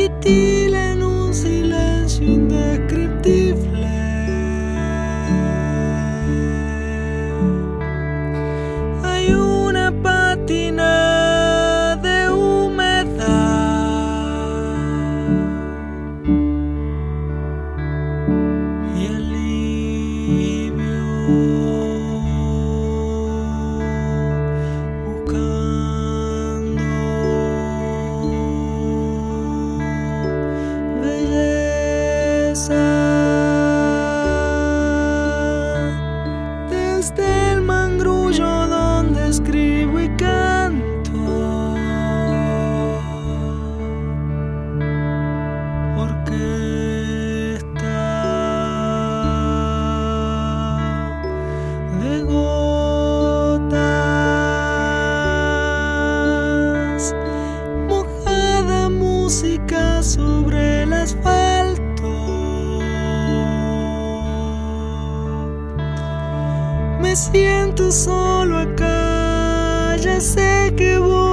Titila en un silencio indescriptible. Desde el mangrullo donde escribo y canto. Porque está de gotas mojada música sobre el me siento solo acá. Ya sé que no